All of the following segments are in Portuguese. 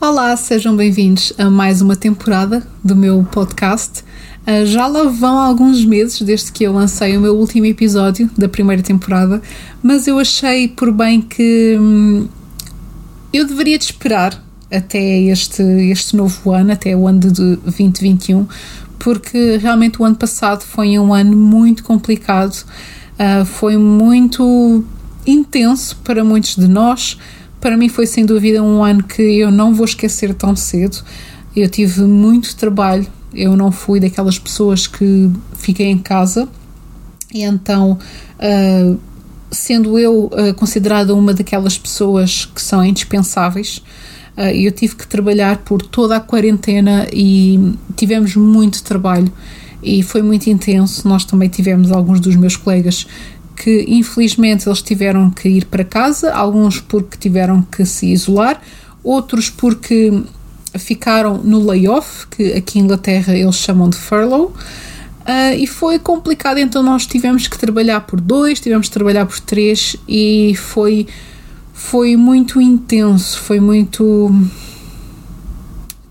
Olá, sejam bem-vindos a mais uma temporada do meu podcast. Uh, já lá vão alguns meses desde que eu lancei o meu último episódio da primeira temporada, mas eu achei por bem que hum, eu deveria de esperar até este, este novo ano, até o ano de 2021, porque realmente o ano passado foi um ano muito complicado, uh, foi muito intenso para muitos de nós para mim foi sem dúvida um ano que eu não vou esquecer tão cedo. Eu tive muito trabalho, eu não fui daquelas pessoas que fiquei em casa, e então, uh, sendo eu uh, considerada uma daquelas pessoas que são indispensáveis, uh, eu tive que trabalhar por toda a quarentena e tivemos muito trabalho e foi muito intenso. Nós também tivemos alguns dos meus colegas que infelizmente eles tiveram que ir para casa, alguns porque tiveram que se isolar, outros porque ficaram no layoff, que aqui em Inglaterra eles chamam de furlough. Uh, e foi complicado, então nós tivemos que trabalhar por dois, tivemos que trabalhar por três e foi, foi muito intenso, foi muito.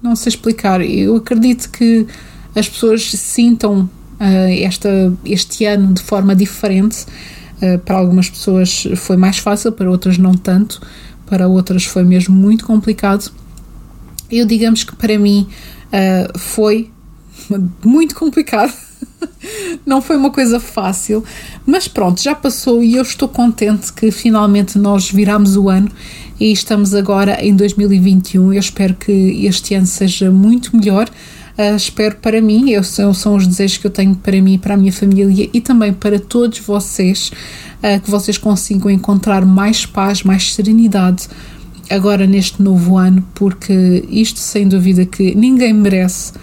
Não sei explicar. Eu acredito que as pessoas sintam uh, esta, este ano de forma diferente para algumas pessoas foi mais fácil, para outras não tanto, para outras foi mesmo muito complicado. Eu, digamos que para mim uh, foi muito complicado. não foi uma coisa fácil, mas pronto, já passou e eu estou contente que finalmente nós viramos o ano e estamos agora em 2021. Eu espero que este ano seja muito melhor. Uh, espero para mim, eu, são, são os desejos que eu tenho para mim, para a minha família e também para todos vocês, uh, que vocês consigam encontrar mais paz, mais serenidade agora neste novo ano, porque isto sem dúvida que ninguém merece.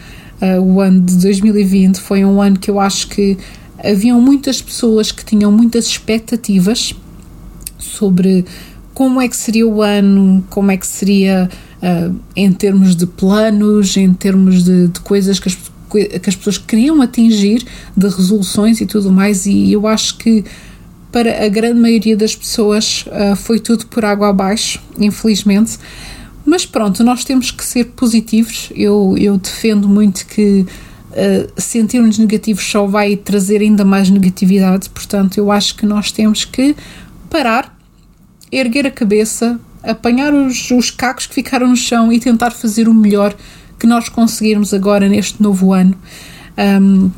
Uh, o ano de 2020 foi um ano que eu acho que haviam muitas pessoas que tinham muitas expectativas sobre como é que seria o ano, como é que seria uh, em termos de planos, em termos de, de coisas que as, que as pessoas queriam atingir, de resoluções e tudo mais, e eu acho que para a grande maioria das pessoas uh, foi tudo por água abaixo, infelizmente. Mas pronto, nós temos que ser positivos. Eu, eu defendo muito que uh, sentirmos negativos só vai trazer ainda mais negatividade, portanto, eu acho que nós temos que parar, erguer a cabeça, apanhar os, os cacos que ficaram no chão e tentar fazer o melhor que nós conseguirmos agora neste novo ano. Um,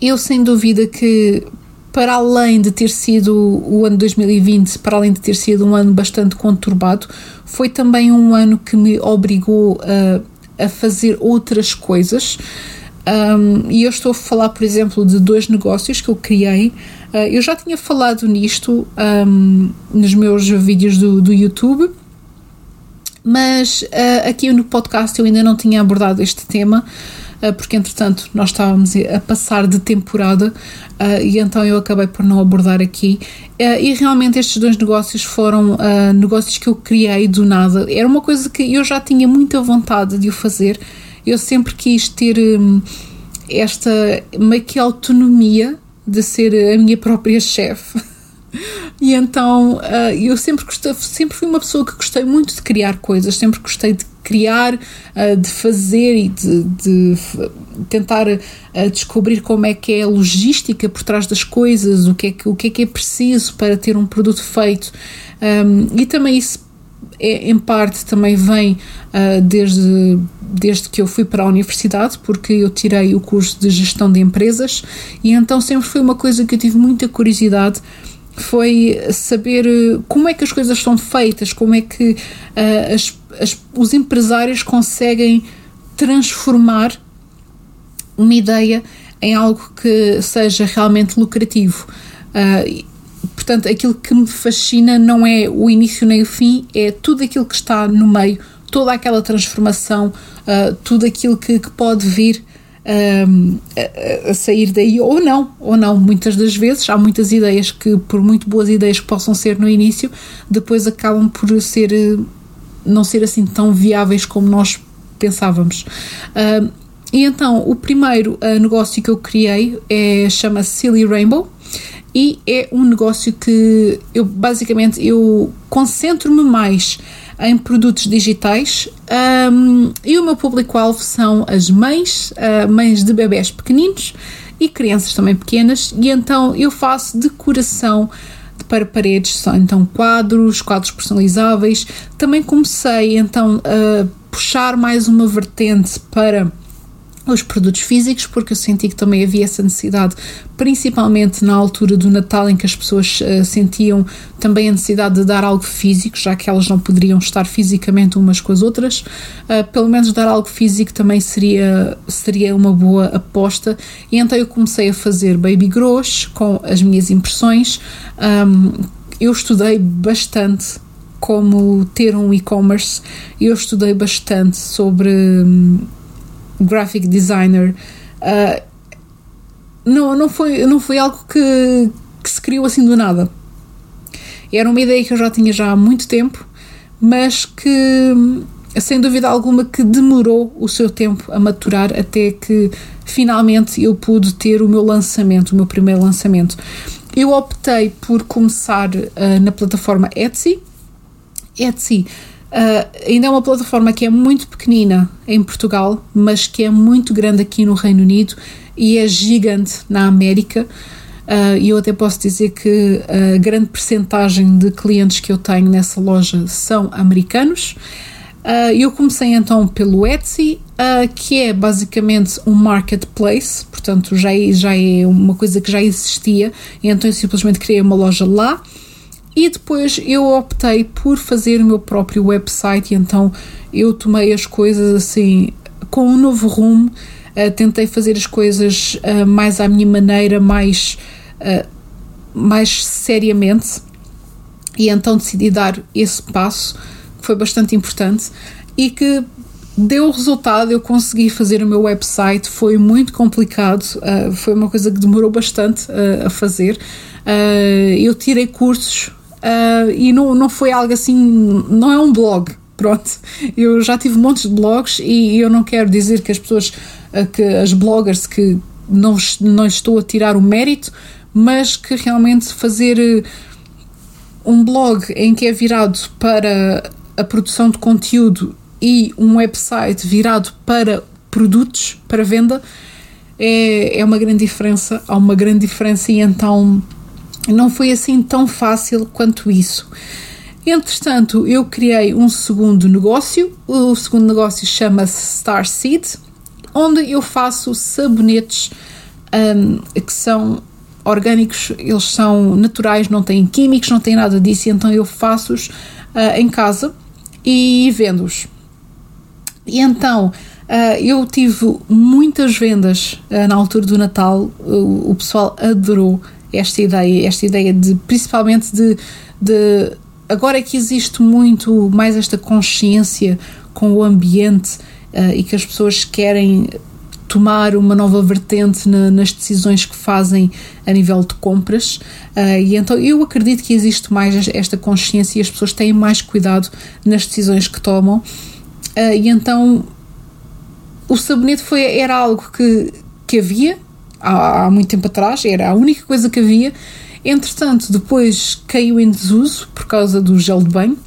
eu, sem dúvida, que para além de ter sido o ano 2020, para além de ter sido um ano bastante conturbado, foi também um ano que me obrigou a, a fazer outras coisas. Um, e eu estou a falar, por exemplo, de dois negócios que eu criei Uh, eu já tinha falado nisto um, nos meus vídeos do, do YouTube, mas uh, aqui no podcast eu ainda não tinha abordado este tema, uh, porque entretanto nós estávamos a passar de temporada e então eu acabei por não abordar aqui. e realmente estes dois negócios foram negócios que eu criei do nada. Era uma coisa que eu já tinha muita vontade de o fazer. Eu sempre quis ter um, esta meio que autonomia de ser a minha própria chefe. E então uh, eu sempre gostei, sempre fui uma pessoa que gostei muito de criar coisas, sempre gostei de criar, uh, de fazer e de, de tentar uh, descobrir como é que é a logística por trás das coisas, o que é que, o que, é, que é preciso para ter um produto feito. E também isso é, em parte também vem uh, desde, desde que eu fui para a universidade, porque eu tirei o curso de gestão de empresas e então sempre foi uma coisa que eu tive muita curiosidade foi saber ah, como é que as coisas são feitas, como é que uh, as, as, os empresários conseguem transformar uma ideia em algo que seja realmente lucrativo. Uh, Portanto, aquilo que me fascina não é o início nem o fim, é tudo aquilo que está no meio, toda aquela transformação, uh, tudo aquilo que, que pode vir uh, a, a, sair daí, ou não, ou não. Muitas das vezes há muitas ideias que, por muito boas ideias que possam ser no início, depois acabam por ser não ser assim tão viáveis como nós pensávamos. Uh, e então, o primeiro negócio que eu criei é, chama-se Silly Rainbow e é um negócio que eu basicamente eu concentro-me mais em produtos digitais um, e o meu público-alvo são as mães, uh, mães de bebés pequeninos e crianças também pequenas, e então eu faço decoração para paredes, são então quadros, quadros personalizáveis. Também comecei então a puxar mais uma vertente para os produtos físicos, porque eu senti que também havia essa necessidade, principalmente na altura do Natal, em que as pessoas uh, sentiam também a necessidade de dar algo físico, já que elas não poderiam estar fisicamente umas com as outras. Uh, pelo menos dar algo físico também seria, seria uma boa aposta. E então eu comecei a fazer baby grows com as minhas impressões. Um, eu estudei bastante como ter um e-commerce, eu estudei bastante sobre. Um, graphic designer. Uh, não, não, foi, não foi algo que, que se criou assim do nada. Era uma ideia que eu já tinha já há muito tempo, mas que sem dúvida alguma que demorou o seu tempo a maturar até que finalmente eu pude ter o meu lançamento, o meu primeiro lançamento. Eu optei por começar uh, na plataforma Etsy. Etsy Uh, ainda é uma plataforma que é muito pequenina em Portugal, mas que é muito grande aqui no Reino Unido e é gigante na América. Uh, e eu até posso dizer que a grande percentagem de clientes que eu tenho nessa loja são americanos. Uh, eu comecei então pelo Etsy, uh, que é basicamente um marketplace, portanto já é, já é uma coisa que já existia, então eu simplesmente criei uma loja lá. E depois eu optei por fazer o meu próprio website, e então eu tomei as coisas assim com um novo rumo, uh, tentei fazer as coisas uh, mais à minha maneira, mais, uh, mais seriamente, e então decidi dar esse passo, que foi bastante importante e que deu resultado, eu consegui fazer o meu website, foi muito complicado, foi uma coisa que demorou bastante a fazer. Eu tirei cursos uh, e não, não foi algo assim, não é um blog. Pronto, eu já tive montes de blogs e eu não quero dizer que as pessoas, uh, que as bloggers que não, não estou a tirar o mérito, mas que realmente fazer uh, um blog em que é virado para a produção de conteúdo e um website virado para produtos, para venda, é, é uma grande diferença. Há uma grande diferença e então não foi assim tão fácil quanto isso. Entretanto, eu criei um segundo negócio. O segundo negócio chama-se Starseed, onde eu faço sabonetes um, que são orgânicos, eles são naturais, não têm químicos, não têm nada disso, então eu faço-os uh, em casa e vendo-os. E então uh, eu tive muitas vendas uh, na altura do Natal, o pessoal adorou esta ideia, esta ideia de principalmente de, de agora que existe muito mais esta consciência com o ambiente uh, e que as pessoas querem tomar uma nova vertente na, nas decisões que fazem a nível de compras uh, e então eu acredito que existe mais esta consciência e as pessoas têm mais cuidado nas decisões que tomam. Uh, e então o sabonete foi, era algo que, que havia há, há muito tempo atrás, era a única coisa que havia. Entretanto, depois caiu em desuso por causa do gel de banho.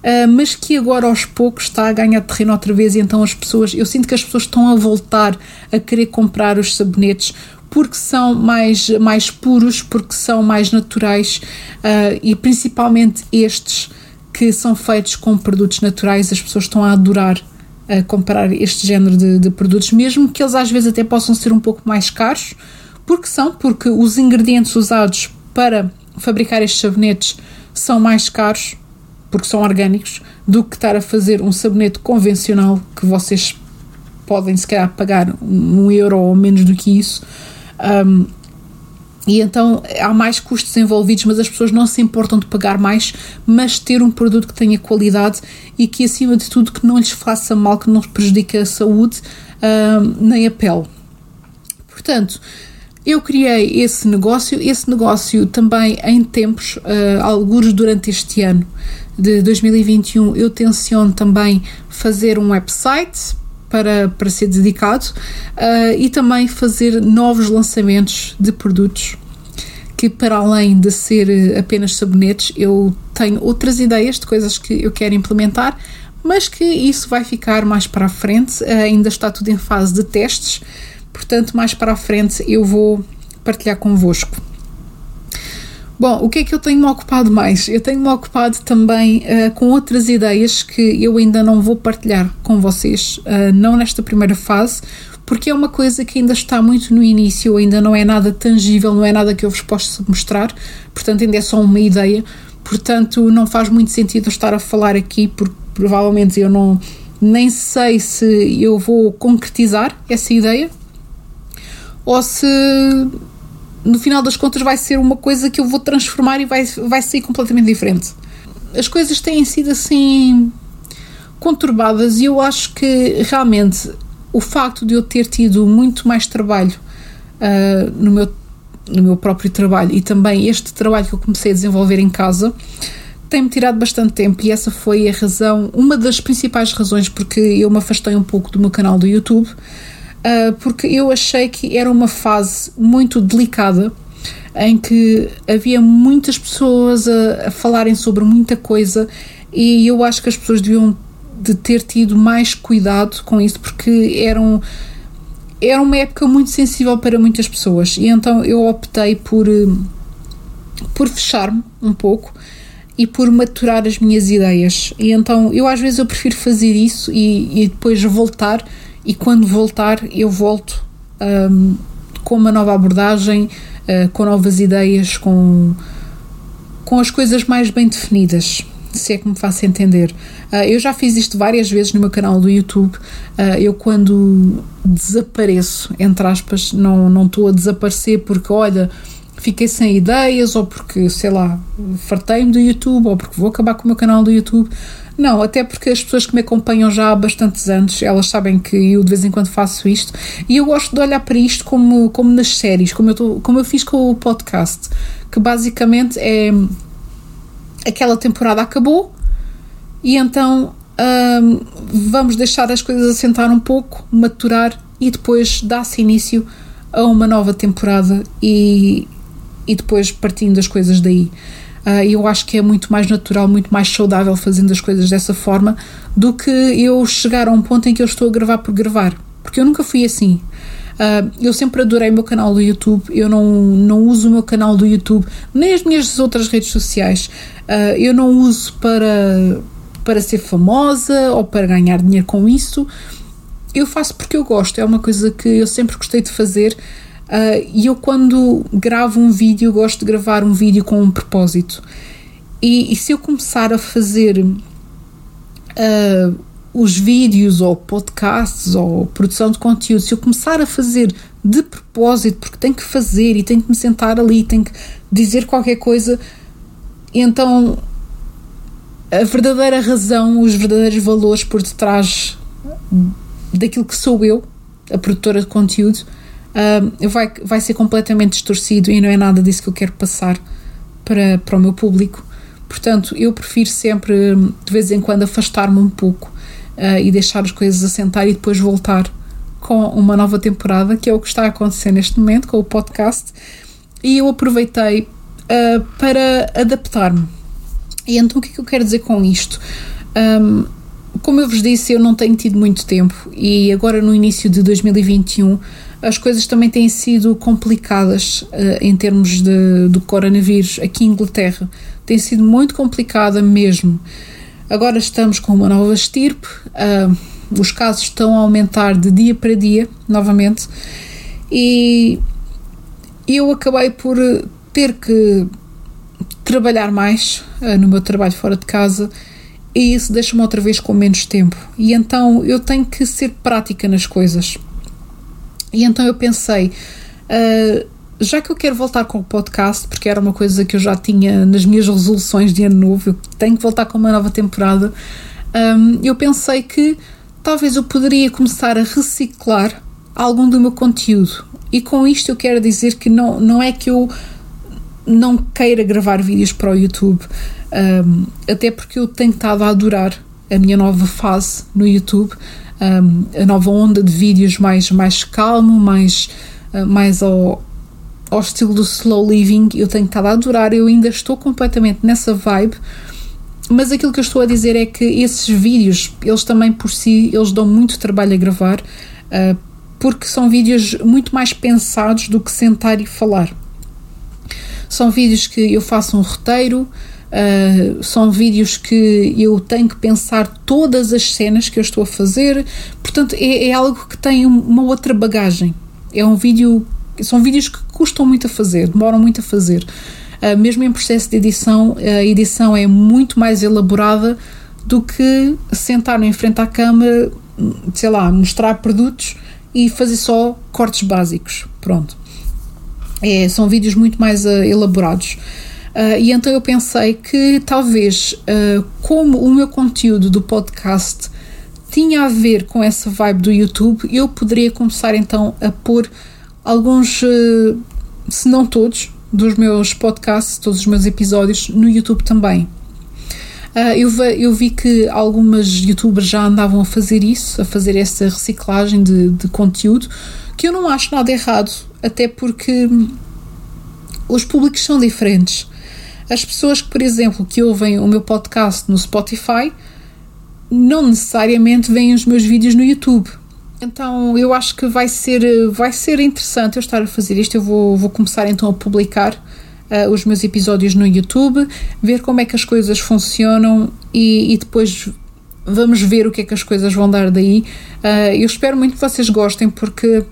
Uh, mas que agora aos poucos está a ganhar terreno outra vez e então as pessoas, eu sinto que as pessoas estão a voltar a querer comprar os sabonetes porque são mais, mais puros, porque são mais naturais uh, e principalmente estes que são feitos com produtos naturais, as pessoas estão a adorar a comprar este género de, de, produtos, mesmo que eles às vezes até possam ser um pouco mais caros, porque são, porque os ingredientes usados para fabricar estes sabonetes são mais caros, porque são orgânicos, do que estar a fazer um sabonete convencional que vocês podem se calhar pagar um euro ou menos do que isso. Um, e então há mais custos envolvidos, mas as pessoas não se importam de pagar mais, mas ter um produto que tenha qualidade e que, acima de tudo, que não lhes faça mal, que não prejudique a saúde uh, nem a pele. Portanto, eu criei esse negócio, esse negócio também em tempos, uh, alguns durante este ano de 2021, eu tenciono também fazer um website para, para ser dedicado uh, e também fazer novos lançamentos de produtos que para além de ser apenas sabonetes, eu tenho outras ideias de coisas que eu quero implementar, mas que isso vai ficar mais para a frente, ainda está tudo em fase de testes, portanto, mais para a frente eu vou partilhar convosco. Bom, o que é que eu tenho-me ocupado mais? Eu tenho-me ocupado também uh, com outras ideias que eu ainda não vou partilhar com vocês, uh, não nesta primeira fase, porque é uma coisa que ainda está muito no início, ainda não é nada tangível, não é nada que eu vos possa mostrar, portanto, ainda é só uma ideia, portanto, não faz muito sentido estar a falar aqui, porque provavelmente eu não nem sei se eu vou concretizar essa ideia ou se no final das contas vai ser uma coisa que eu vou transformar e vai, vai ser completamente diferente. As coisas têm sido assim conturbadas e eu acho que realmente o facto de eu ter tido muito mais trabalho uh, no, meu, no meu próprio trabalho e também este trabalho que eu comecei a desenvolver em casa tem-me tirado bastante tempo e essa foi a razão, uma das principais razões porque eu me afastei um pouco do meu canal do YouTube uh, porque eu achei que era uma fase muito delicada em que havia muitas pessoas a, a, falarem sobre muita coisa e eu acho que as pessoas deviam de ter tido mais cuidado com isso porque eram era uma época muito sensível para muitas pessoas. E então eu optei por por fechar-me um pouco e por maturar as minhas ideias. E então eu às vezes eu prefiro fazer isso e, e depois voltar e quando voltar eu volto um, com uma nova abordagem, uh, com novas ideias, com, com as coisas mais bem definidas, se é que me faço entender. Uh, eu já fiz isto várias vezes no meu canal do YouTube. Uh, eu, quando desapareço, entre aspas, não, não estou a desaparecer porque, olha, fiquei sem ideias ou porque, sei lá, fartei-me do YouTube ou porque vou acabar com o meu canal do YouTube. Não, até porque as pessoas que me acompanham já há bastantes anos, elas sabem que eu de vez em quando faço isto e eu gosto de olhar para isto como, como nas séries, como eu, tô, como eu fiz com o podcast, que basicamente é aquela temporada acabou e então hum, vamos deixar as coisas assentar um pouco, maturar e depois dá-se início a uma nova temporada e, e depois partindo as coisas daí. Uh, eu acho que é muito mais natural, muito mais saudável fazendo as coisas dessa forma do que eu chegar a um ponto em que eu estou a gravar por gravar. Porque eu nunca fui assim. Uh, eu sempre adorei o meu canal do YouTube, eu não, não uso o meu canal do YouTube, nem as minhas outras redes sociais. Uh, eu não uso para, para ser famosa ou para ganhar dinheiro com isso. Eu faço porque eu gosto, é uma coisa que eu sempre gostei de fazer e eu, quando gravo um vídeo, gosto de gravar um vídeo com um propósito. E, e se eu começar a fazer uh, os vídeos ou podcasts ou produção de conteúdo, se eu começar a fazer de propósito, porque tenho que fazer e tenho que me sentar ali, tenho que dizer qualquer coisa, então a verdadeira razão, os verdadeiros valores por detrás daquilo que sou eu, a produtora de conteúdo, vai, vai ser completamente distorcido e não é nada disso que eu quero passar para, para o meu público. Portanto, eu prefiro sempre, de vez em quando, afastar-me um pouco uh, e deixar as coisas assentar e depois voltar com uma nova temporada, que é o que está a acontecer neste momento com o podcast. E eu aproveitei uh, para adaptar-me. E então, o que é que eu quero dizer com isto? Um, como eu vos disse, eu não tenho tido muito tempo e agora no início de 2021 as coisas também têm sido complicadas uh, em termos de, do coronavírus aqui em Inglaterra. Tem sido muito complicada mesmo. Agora estamos com uma nova estirpe, uh, os casos estão a aumentar de dia para dia, novamente, e eu acabei por ter que trabalhar mais uh, no meu trabalho fora de casa e isso deixa-me outra vez com menos tempo. E então eu tenho que ser prática nas coisas. E então eu pensei, uh, já que eu quero voltar com o podcast, porque era uma coisa que eu já tinha nas minhas resoluções de ano novo, eu tenho que voltar com uma nova temporada, um, eu pensei que talvez eu poderia começar a reciclar algum do meu conteúdo. E com isto eu quero dizer que não, não é que eu não queira gravar vídeos para o YouTube, um, até porque eu tenho estado a adorar a minha nova fase no YouTube um, a nova onda de vídeos mais, mais calmo, mais, uh, mais ao, ao estilo do slow living, eu tenho estado a adorar, eu ainda estou completamente nessa vibe, mas aquilo que eu estou a dizer é que esses vídeos, eles também por si, eles dão muito trabalho a gravar, uh, porque são vídeos muito mais pensados do que sentar e falar. São vídeos que eu faço um roteiro, Uh, são vídeos que eu tenho que pensar todas as cenas que eu estou a fazer, portanto é, é algo que tem uma outra bagagem. É um vídeo, são vídeos que custam muito a fazer, demoram muito a fazer. Uh, mesmo em processo de edição, a edição é muito mais elaborada do que sentar em frente à câmera, sei lá, mostrar produtos e fazer só cortes básicos. Pronto. É, são vídeos muito mais uh, elaborados. Uh, e então eu pensei que talvez, uh, como o meu conteúdo do podcast tinha a ver com essa vibe do YouTube, eu poderia começar então a pôr alguns, uh, se não todos, dos meus podcasts, todos os meus episódios no YouTube também. eu, eu vi que algumas youtubers já andavam a fazer isso, a fazer essa reciclagem de, de conteúdo, que eu não acho nada errado, até porque os públicos são diferentes. As pessoas que, por exemplo, que ouvem o meu podcast no Spotify não necessariamente veem os meus vídeos no YouTube. Então eu acho que vai ser, vai ser interessante eu estar a fazer isto. Eu vou, vou começar então a publicar uh, os meus episódios no YouTube, ver como é que as coisas funcionam e, e, depois vamos ver o que é que as coisas vão dar daí. Uh, eu espero muito que vocês gostem porque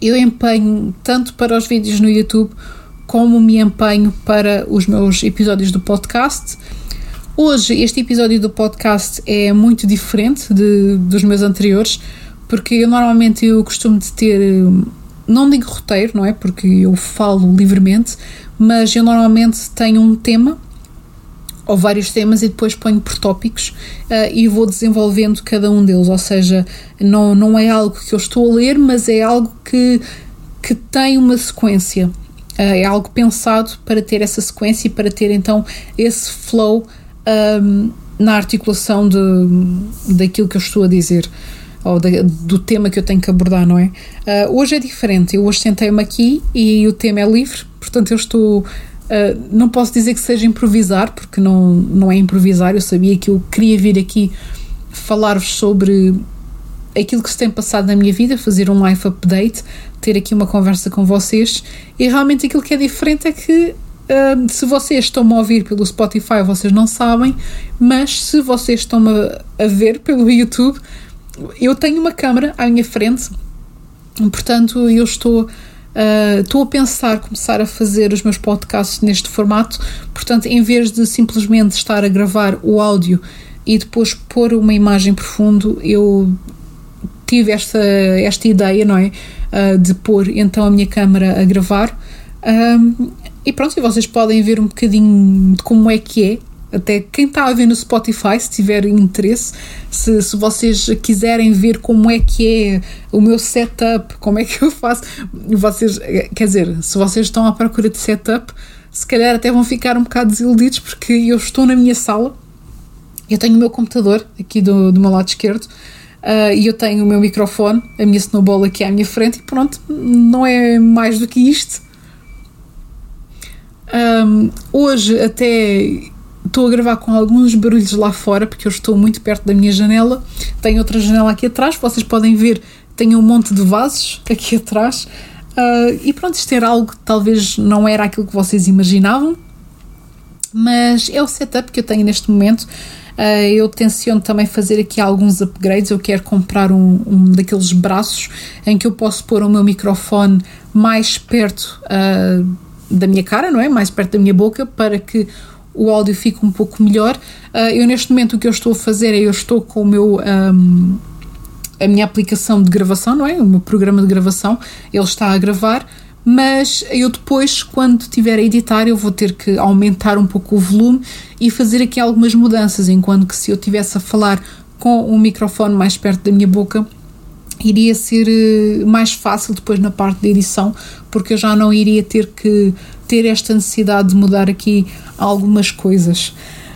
eu empenho tanto para os vídeos no YouTube como me empenho para os meus episódios do podcast. Hoje, este episódio do podcast é muito diferente de, dos meus anteriores, porque eu normalmente eu costumo de ter, não digo roteiro, não é? Porque eu falo livremente, mas eu normalmente tenho um tema ou vários temas e depois ponho por tópicos uh, e vou desenvolvendo cada um deles, ou seja, não, não é algo que eu estou a ler, mas é algo que, que tem uma sequência. Uh, é algo pensado para ter essa sequência e para ter então esse flow um, na articulação de, daquilo que eu estou a dizer ou de, do tema que eu tenho que abordar, não é? Uh, hoje é diferente, eu hoje sentei-me aqui e o tema é livre, portanto eu estou. Uh, não posso dizer que seja improvisar, porque não, não é improvisar, eu sabia que eu queria vir aqui falar-vos sobre aquilo que se tem passado na minha vida, fazer um life update, ter aqui uma conversa com vocês. E realmente aquilo que é diferente é que uh, se vocês estão-me a ouvir pelo Spotify, vocês não sabem, mas se vocês estão-me a, a ver pelo YouTube, eu tenho uma câmera à minha frente, portanto eu estou. Uh, estou a pensar começar a fazer os meus podcasts neste formato, portanto, em vez de simplesmente estar a gravar o áudio e depois pôr uma imagem por fundo, eu tive esta, esta ideia, não é? Uh, de pôr então a minha câmera a gravar. Um, e pronto, e vocês podem ver um bocadinho de como é que é. Até quem está a ver no Spotify, se tiver interesse, se, se vocês quiserem ver como é que é o meu setup, como é que eu faço, vocês, quer dizer, se vocês estão à procura de setup, se calhar até vão ficar um bocado desiludidos porque eu estou na minha sala, eu tenho o meu computador aqui do, do meu lado esquerdo, Uh, e eu tenho o meu microfone, a minha snowball aqui à minha frente, e pronto, não é mais do que isto. Um, hoje até estou a gravar com alguns barulhos lá fora, porque eu estou muito perto da minha janela. Tenho outra janela aqui atrás, vocês podem ver, tenho um monte de vasos aqui atrás. Uh, e pronto, isto era algo que talvez não era aquilo que vocês imaginavam, mas é o setup que eu tenho neste momento. Uh, eu tenciono também fazer aqui alguns upgrades. Eu quero comprar um, um, daqueles braços em que eu posso pôr o meu microfone mais perto uh, da minha cara, não é? Mais perto da minha boca, para que o áudio fique um pouco melhor. Uh, eu, neste momento, o que eu estou a fazer é eu estou com o meu. Um, a minha aplicação de gravação, não é? O meu programa de gravação, ele está a gravar mas eu depois, quando tiver a editar, eu vou ter que aumentar um pouco o volume e fazer aqui algumas mudanças, enquanto que se eu tivesse a falar com o microfone mais perto da minha boca, iria ser eh, mais fácil depois na parte de edição, porque eu já não iria ter que ter esta necessidade de mudar aqui algumas coisas.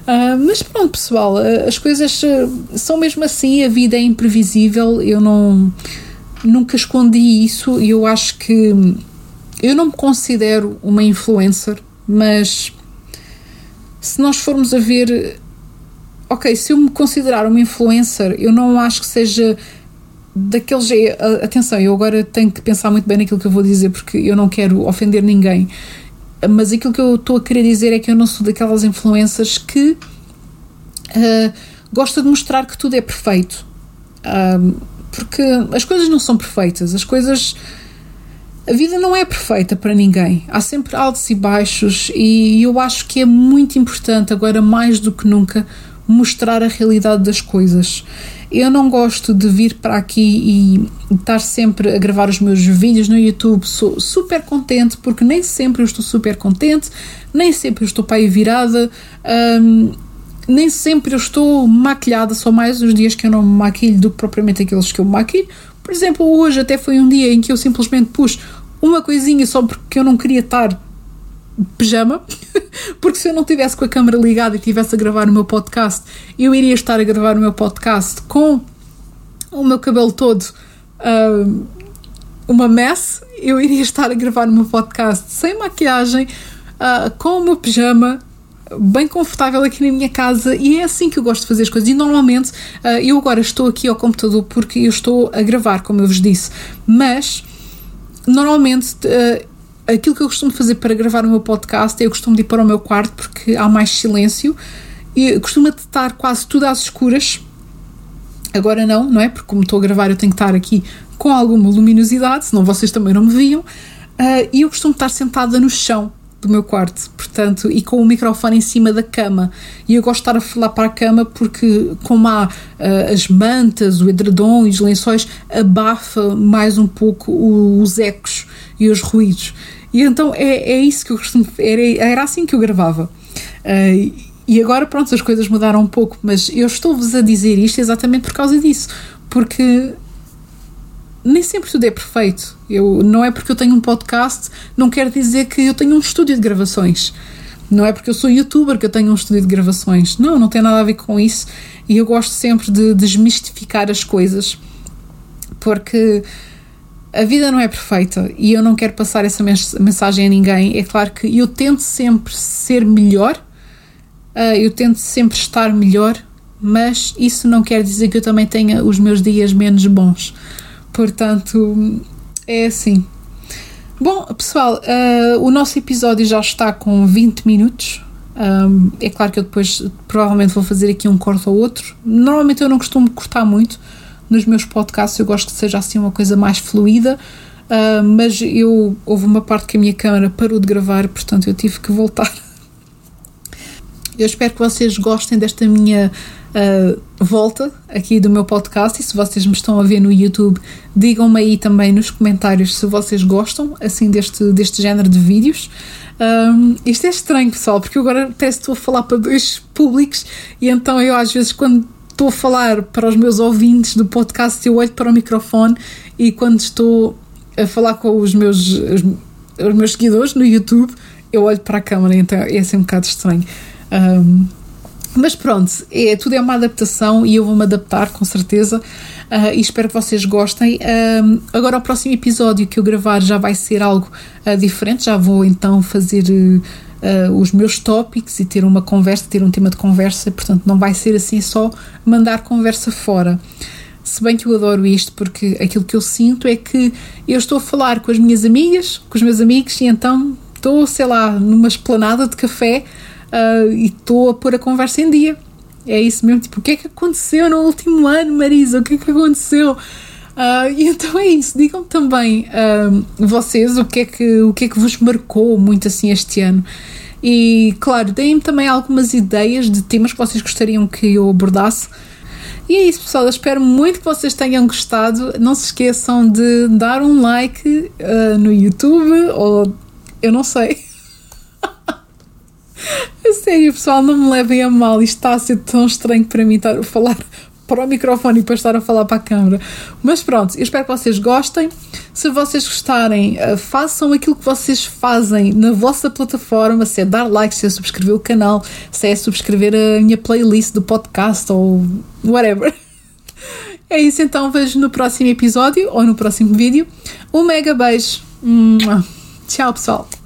Uh, mas pronto, pessoal, eh, as coisas eh, são mesmo assim, a vida é imprevisível, eu não nunca escondi isso e eu acho que eu não me considero uma influencer, mas se nós formos a ver, ok, se eu me considerar uma influencer, eu não acho que seja daqueles. Atenção, eu agora tenho que pensar muito bem naquilo que eu vou dizer porque eu não quero ofender ninguém. Mas aquilo que eu estou a querer dizer é que eu não sou daquelas influências que uh, gosta de mostrar que tudo é perfeito. Uh, porque as coisas não são perfeitas, as coisas. A vida não é perfeita para ninguém. Há sempre altos e baixos, e eu acho que é muito importante, agora mais do que nunca, mostrar a realidade das coisas. Eu não gosto de vir para aqui e estar sempre a gravar os meus vídeos no YouTube. Sou super contente porque nem sempre eu estou super contente, nem sempre eu estou para aí virada, hum, nem sempre eu estou maquilhada. Só mais os dias que eu não me maquilho do que propriamente aqueles que eu maquilho. Por exemplo, hoje até foi um dia em que eu simplesmente pus uma coisinha só porque eu não queria estar pijama, porque se eu não tivesse com a câmera ligada e estivesse a gravar o meu podcast, eu iria estar a gravar o meu podcast com o meu cabelo todo uh, uma mess, eu iria estar a gravar o meu podcast sem maquiagem, uh, com o meu pijama, bem confortável aqui na minha casa e é assim que eu gosto de fazer as coisas. E normalmente uh, eu agora estou aqui ao computador porque eu estou a gravar, como eu vos disse, mas normalmente. Uh, aquilo que eu costumo fazer para gravar o meu podcast eu costumo ir para o meu quarto porque há mais silêncio e costumo estar quase tudo às escuras. Agora não, não é? Porque como estou a gravar eu tenho que estar aqui com alguma luminosidade, senão vocês também não me viam. Uh, e eu costumo estar sentada no chão do meu quarto, portanto, e com o microfone em cima da cama. E eu gosto de estar a falar para a cama porque, como há uh, as mantas, o edredom e os lençóis, abafa mais um pouco os ecos e os ruídos. E então é, é isso que eu costumo. Era, era assim que eu gravava. Uh, e agora, pronto, as coisas mudaram um pouco, mas eu estou-vos a dizer isto exatamente por causa disso. Porque nem sempre tudo é perfeito. Eu, não é porque eu tenho um podcast, não quer dizer que eu tenho um estúdio de gravações. Não é porque eu sou youtuber que eu tenho um estúdio de gravações. Não, não tem nada a ver com isso. E eu gosto sempre de desmistificar as coisas. Porque a vida não é perfeita e eu não quero passar essa mensagem a ninguém. É claro que eu tento sempre ser melhor, uh, eu tento sempre estar melhor, mas isso não quer dizer que eu também tenha os meus dias menos bons. Portanto, é assim. Bom, pessoal, uh, o nosso episódio já está com 20 minutos. Um, é claro que eu depois provavelmente vou fazer aqui um corte ou outro. Normalmente eu não costumo cortar muito nos meus podcasts eu gosto que seja assim uma coisa mais fluida, uh, mas eu houve uma parte que a minha câmera parou de gravar, portanto eu tive que voltar. Eu espero que vocês gostem desta minha uh, volta aqui do meu podcast e se vocês me estão a ver no YouTube, digam-me aí também nos comentários se vocês gostam assim deste, deste género de vídeos. Um, isto é estranho, pessoal, porque eu agora que estou a falar para dois públicos e então eu às vezes quando estou a falar para os meus ouvintes do podcast, eu olho para o microfone e quando estou a falar com os meus, os, os meus seguidores no YouTube, eu olho para a câmera, então é assim um bocado estranho. Um, mas pronto, é, tudo é uma adaptação e eu vou-me adaptar com certeza uh, e espero que vocês gostem. Uh, agora, o próximo episódio que eu gravar já vai ser algo uh, diferente, já vou então fazer uh, os meus tópicos e ter uma conversa, ter um tema de conversa, portanto não vai ser assim só mandar conversa fora. Se bem que eu adoro isto, porque aquilo que eu sinto é que eu estou a falar com as minhas amigas, com os meus amigos, e então estou, sei lá, numa esplanada de café uh, e estou a pôr a conversa em dia. É isso mesmo, tipo, o que é que aconteceu no último ano, Marisa? O que é que aconteceu? Uh, então é isso, digam também uh, vocês o que, é que, o que é que vos marcou muito assim este ano. E claro, deem-me também algumas ideias de temas que vocês gostariam que eu abordasse. E é isso, pessoal. Eu espero muito que vocês tenham gostado. Não se esqueçam de dar um like uh, no YouTube ou eu não sei. a sério, pessoal, não me levem a mal. Isto está a ser tão estranho para mim estar a falar para o microfone e depois estar a falar para a câmera. Mas pronto, eu espero que vocês gostem. Se vocês gostarem, eh, façam aquilo que vocês fazem na vossa plataforma, se é dar like, se é subscrever o canal, se é subscrever a minha playlist do podcast ou whatever. É isso então, vejo no próximo episódio ou no próximo vídeo. Um mega beijo. Tchau, pessoal!